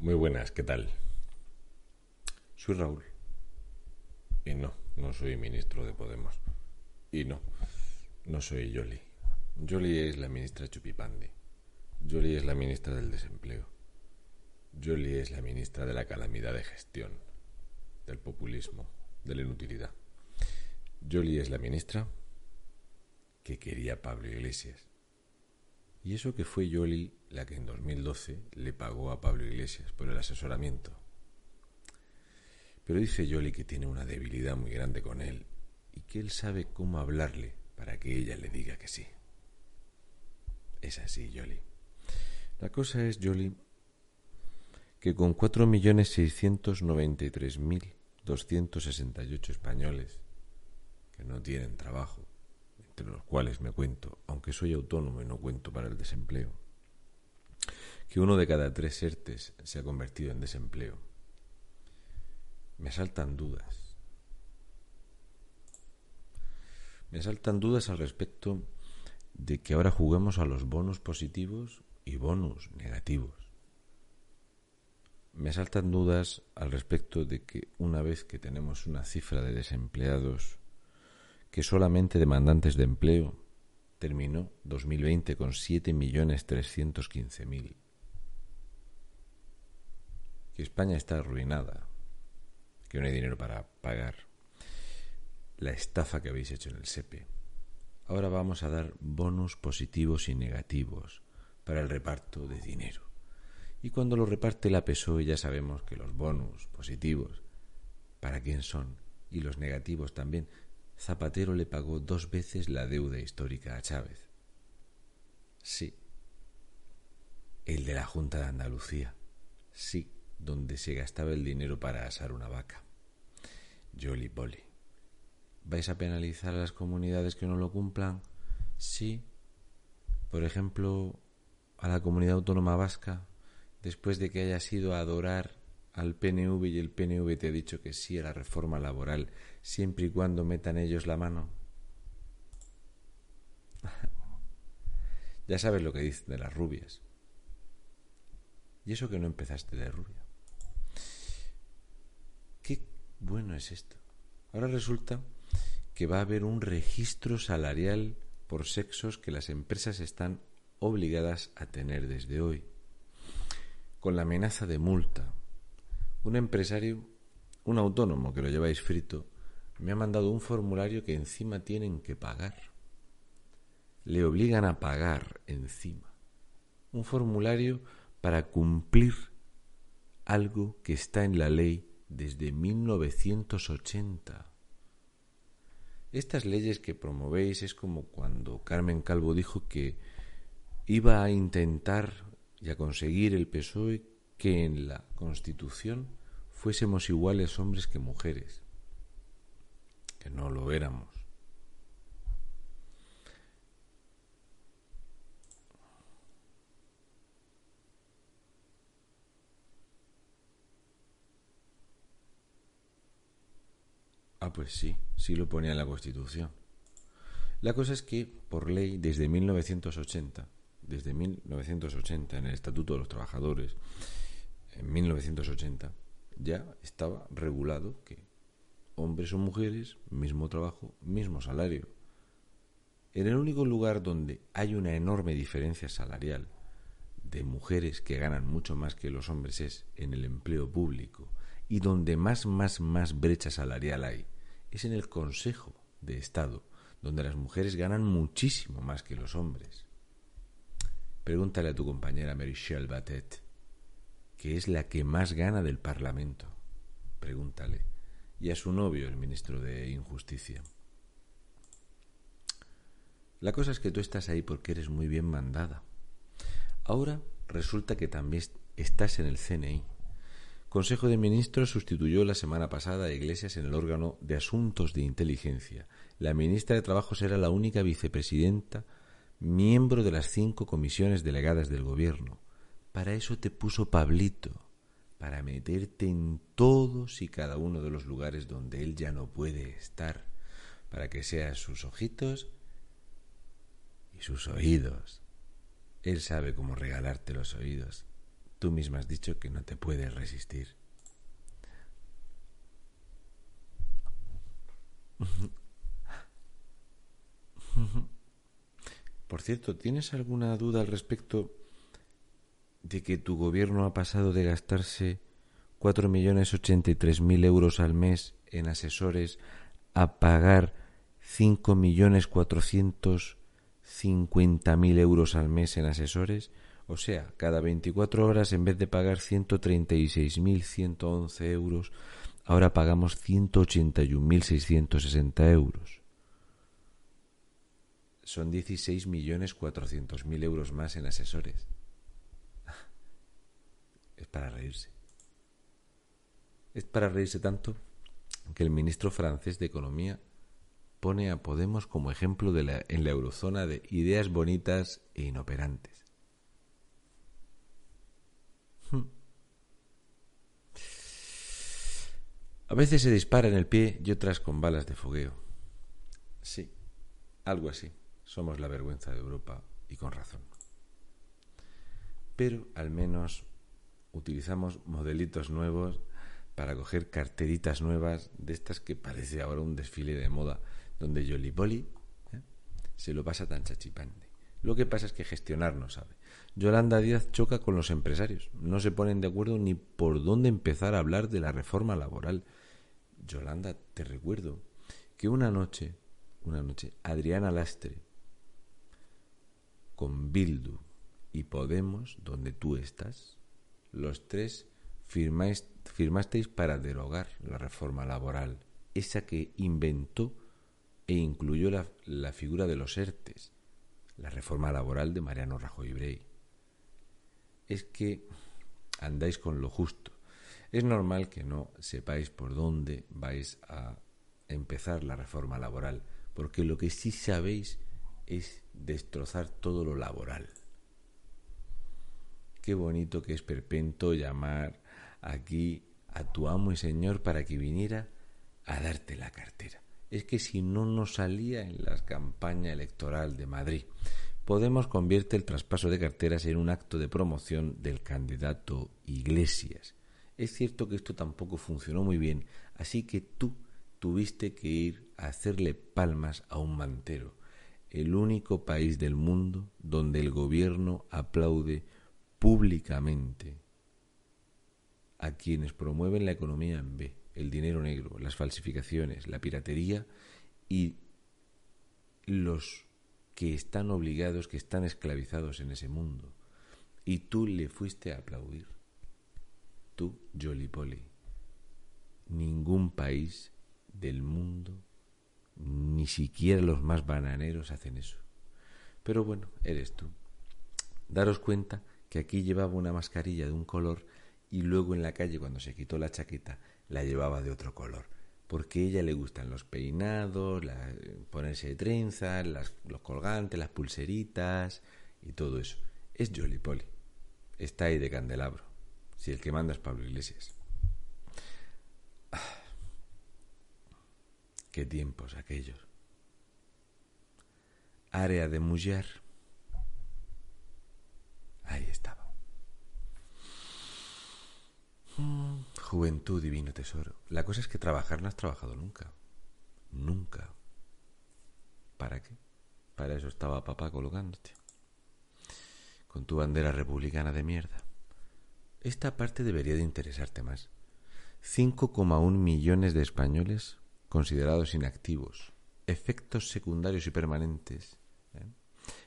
Muy buenas, ¿qué tal? Soy Raúl. Y no, no soy ministro de Podemos. Y no, no soy Yoli. Yoli es la ministra Chupipandi. Yoli es la ministra del desempleo. Yoli es la ministra de la calamidad de gestión, del populismo, de la inutilidad. Yoli es la ministra que quería Pablo Iglesias. Y eso que fue Yoli la que en 2012 le pagó a Pablo Iglesias por el asesoramiento. Pero dice Yoli que tiene una debilidad muy grande con él y que él sabe cómo hablarle para que ella le diga que sí. Es así, Yoli. La cosa es, Yoli, que con 4.693.268 españoles que no tienen trabajo, entre los cuales me cuento, aunque soy autónomo y no cuento para el desempleo, que uno de cada tres ERTES se ha convertido en desempleo. Me asaltan dudas. Me asaltan dudas al respecto de que ahora juguemos a los bonos positivos y bonos negativos. Me asaltan dudas al respecto de que una vez que tenemos una cifra de desempleados que solamente demandantes de empleo terminó 2020 con 7.315.000 que España está arruinada, que no hay dinero para pagar la estafa que habéis hecho en el SEPE. Ahora vamos a dar bonos positivos y negativos para el reparto de dinero. Y cuando lo reparte la PSOE ya sabemos que los bonos positivos, ¿para quién son? Y los negativos también. Zapatero le pagó dos veces la deuda histórica a Chávez. Sí. El de la Junta de Andalucía. Sí donde se gastaba el dinero para asar una vaca. Jolly Bolly. ¿Vais a penalizar a las comunidades que no lo cumplan? Sí. Por ejemplo, a la comunidad autónoma vasca, después de que hayas ido a adorar al PNV y el PNV te ha dicho que sí a la reforma laboral, siempre y cuando metan ellos la mano. ya sabes lo que dicen de las rubias. Y eso que no empezaste de rubia. Qué bueno es esto. Ahora resulta que va a haber un registro salarial por sexos que las empresas están obligadas a tener desde hoy, con la amenaza de multa. Un empresario, un autónomo que lo lleváis frito, me ha mandado un formulario que encima tienen que pagar. Le obligan a pagar encima. Un formulario para cumplir algo que está en la ley desde 1980. Estas leyes que promovéis es como cuando Carmen Calvo dijo que iba a intentar y a conseguir el PSOE que en la Constitución fuésemos iguales hombres que mujeres, que no lo éramos. Ah, pues sí, sí lo ponía en la Constitución. La cosa es que, por ley, desde 1980, desde 1980, en el Estatuto de los Trabajadores, en 1980, ya estaba regulado que hombres o mujeres, mismo trabajo, mismo salario. En el único lugar donde hay una enorme diferencia salarial de mujeres que ganan mucho más que los hombres es en el empleo público y donde más, más, más brecha salarial hay es en el Consejo de Estado, donde las mujeres ganan muchísimo más que los hombres. Pregúntale a tu compañera Michelle Batet, que es la que más gana del Parlamento. Pregúntale. Y a su novio, el ministro de Injusticia. La cosa es que tú estás ahí porque eres muy bien mandada. Ahora resulta que también estás en el CNI Consejo de Ministros sustituyó la semana pasada a Iglesias en el órgano de Asuntos de Inteligencia. La ministra de Trabajo será la única vicepresidenta, miembro de las cinco comisiones delegadas del Gobierno. Para eso te puso Pablito, para meterte en todos y cada uno de los lugares donde él ya no puede estar, para que seas sus ojitos y sus oídos. Él sabe cómo regalarte los oídos. Tú misma has dicho que no te puedes resistir. Por cierto, ¿tienes alguna duda al respecto de que tu gobierno ha pasado de gastarse 4.083.000 euros al mes en asesores a pagar 5.450.000 euros al mes en asesores? O sea, cada 24 horas en vez de pagar 136.111 euros, ahora pagamos 181.660 euros. Son 16.400.000 euros más en asesores. Es para reírse. Es para reírse tanto que el ministro francés de Economía pone a Podemos como ejemplo en la eurozona de ideas bonitas e inoperantes. A veces se dispara en el pie y otras con balas de fogueo. Sí, algo así. Somos la vergüenza de Europa y con razón. Pero al menos utilizamos modelitos nuevos para coger carteritas nuevas de estas que parece ahora un desfile de moda, donde Jolly ¿eh? se lo pasa tan chachipande. Lo que pasa es que gestionar no sabe. Yolanda Díaz choca con los empresarios. No se ponen de acuerdo ni por dónde empezar a hablar de la reforma laboral. Yolanda, te recuerdo que una noche, una noche, Adriana Lastre, con Bildu y Podemos, donde tú estás, los tres firmasteis para derogar la reforma laboral, esa que inventó e incluyó la, figura de los ERTES, la reforma laboral de Mariano Rajoy Brey. Es que andáis con lo justo es normal que no sepáis por dónde vais a empezar la reforma laboral, porque lo que sí sabéis es destrozar todo lo laboral. Qué bonito que es perpento llamar aquí a tu amo y señor para que viniera a darte la cartera. Es que si no nos salía en la campaña electoral de Madrid, Podemos convierte el traspaso de carteras en un acto de promoción del candidato Iglesias es cierto que esto tampoco funcionó muy bien, así que tú tuviste que ir a hacerle palmas a un mantero, el único país del mundo donde el gobierno aplaude públicamente a quienes promueven la economía en B, el dinero negro, las falsificaciones, la piratería y los que están obligados, que están esclavizados en ese mundo. Y tú le fuiste a aplaudir tú, Jolly Polly. Ningún país del mundo, ni siquiera los más bananeros hacen eso. Pero bueno, eres tú. Daros cuenta que aquí llevaba una mascarilla de un color y luego en la calle cuando se quitó la chaqueta la llevaba de otro color. Porque a ella le gustan los peinados, ponerse de trenzas, los colgantes, las pulseritas y todo eso. Es Jolly Polly. Está ahí de candelabro si el que manda es Pablo Iglesias. Qué tiempos aquellos. Área de mujer. Ahí estaba. Mm, juventud, divino tesoro. La cosa es que trabajar no has trabajado nunca. Nunca. ¿Para qué? Para eso estaba papá colocándote. Con tu bandera republicana de mierda. Esta parte debería de interesarte más. 5,1 millones de españoles considerados inactivos, efectos secundarios y permanentes. ¿eh?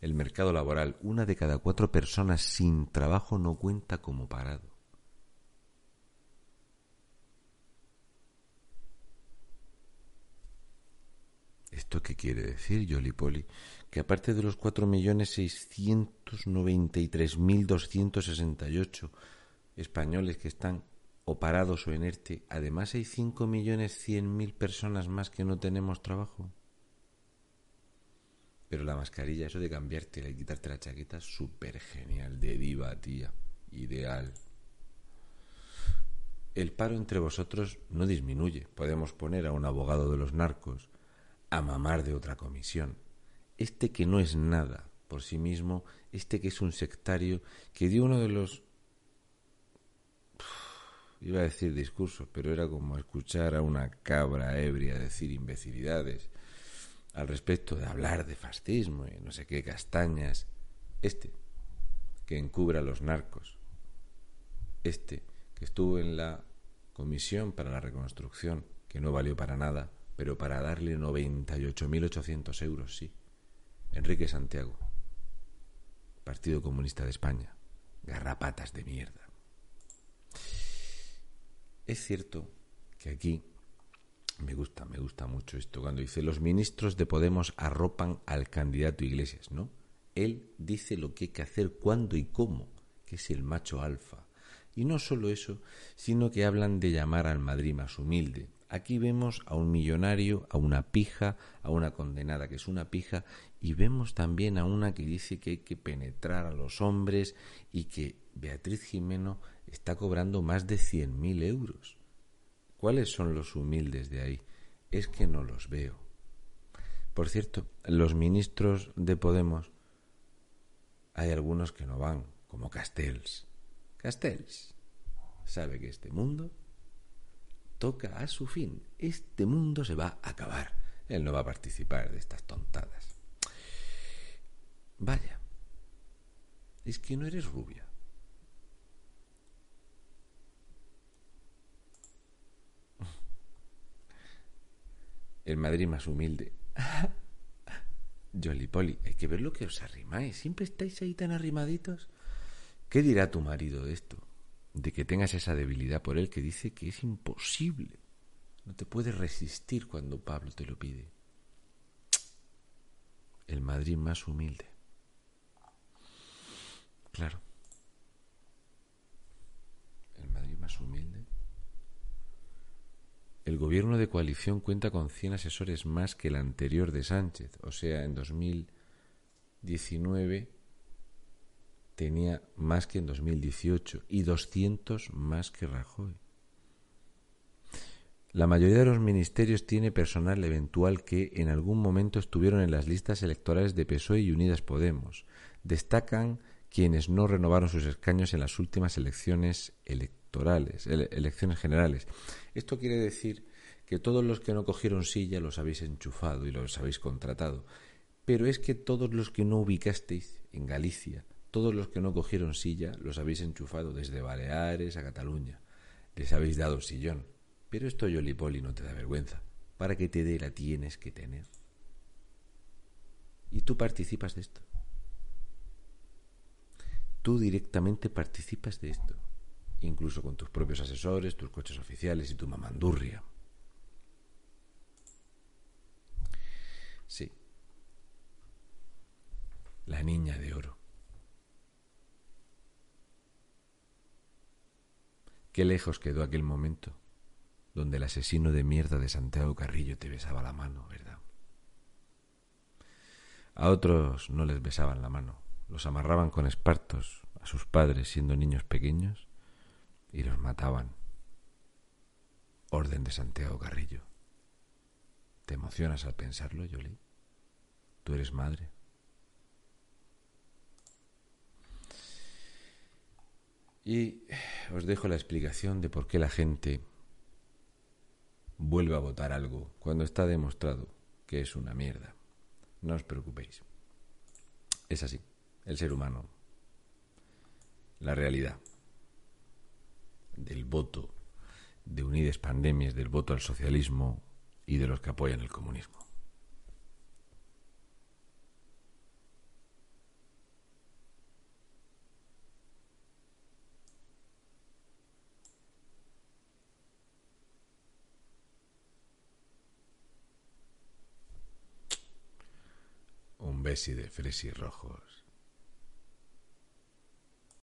El mercado laboral, una de cada cuatro personas sin trabajo no cuenta como parado. ¿Esto qué quiere decir, Yoli Poli? Que aparte de los 4.693.268 españoles que están o parados o en ERTE, además hay 5.100.000 personas más que no tenemos trabajo. Pero la mascarilla, eso de cambiarte y quitarte la chaqueta, súper genial, de diva, tía, ideal. El paro entre vosotros no disminuye. Podemos poner a un abogado de los narcos a mamar de otra comisión. Este que no es nada por sí mismo, este que es un sectario, que dio uno de los... iba a decir discursos, pero era como escuchar a una cabra ebria decir imbecilidades al respecto de hablar de fascismo y no sé qué castañas. Este, que encubra a los narcos. Este, que estuvo en la comisión para la reconstrucción, que no valió para nada, pero para darle 98.800 euros, sí. Enrique Santiago, Partido Comunista de España, garrapatas de mierda. Es cierto que aquí me gusta, me gusta mucho esto cuando dice los ministros de Podemos arropan al candidato Iglesias, ¿no? Él dice lo que hay que hacer, cuándo y cómo, que es el macho alfa. Y no solo eso, sino que hablan de llamar al Madrid más humilde. Aquí vemos a un millonario, a una pija, a una condenada que es una pija, y vemos también a una que dice que hay que penetrar a los hombres y que Beatriz Jimeno está cobrando más de 100.000 euros. ¿Cuáles son los humildes de ahí? Es que no los veo. Por cierto, los ministros de Podemos, hay algunos que no van, como Castells. Castells sabe que este mundo toca a su fin. Este mundo se va a acabar. Él no va a participar de estas tontadas. Vaya, es que no eres rubia. El Madrid más humilde. Jolly Poli, hay que ver lo que os arrimáis. Siempre estáis ahí tan arrimaditos. ¿Qué dirá tu marido de esto? De que tengas esa debilidad por él que dice que es imposible. No te puedes resistir cuando Pablo te lo pide. El Madrid más humilde. Claro. El Madrid más humilde. El gobierno de coalición cuenta con 100 asesores más que el anterior de Sánchez, o sea, en 2019 tenía más que en 2018 y 200 más que Rajoy. La mayoría de los ministerios tiene personal eventual que en algún momento estuvieron en las listas electorales de PSOE y Unidas Podemos. Destacan quienes no renovaron sus escaños en las últimas elecciones electorales, elecciones generales. Esto quiere decir que todos los que no cogieron silla los habéis enchufado y los habéis contratado. Pero es que todos los que no ubicasteis en Galicia, todos los que no cogieron silla los habéis enchufado desde Baleares a Cataluña. Les habéis dado sillón. Pero esto Yolipoli no te da vergüenza. Para que te dé la tienes que tener. Y tú participas de esto. Tú directamente participas de esto incluso con tus propios asesores, tus coches oficiales y tu mamandurria. Sí, la niña de oro. Qué lejos quedó aquel momento donde el asesino de mierda de Santiago Carrillo te besaba la mano, ¿verdad? A otros no les besaban la mano, los amarraban con espartos a sus padres siendo niños pequeños y los mataban. Orden de Santiago Carrillo. ¿Te emocionas al pensarlo, Yoli? ¿Tú eres madre? Y os dejo la explicación de por qué la gente vuelve a votar algo cuando está demostrado que es una mierda. No os preocupéis. Es así, el ser humano, la realidad del voto de Unides Pandemias, del voto al socialismo y de los que apoyan el comunismo. Un besi de fresi rojos.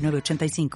906985.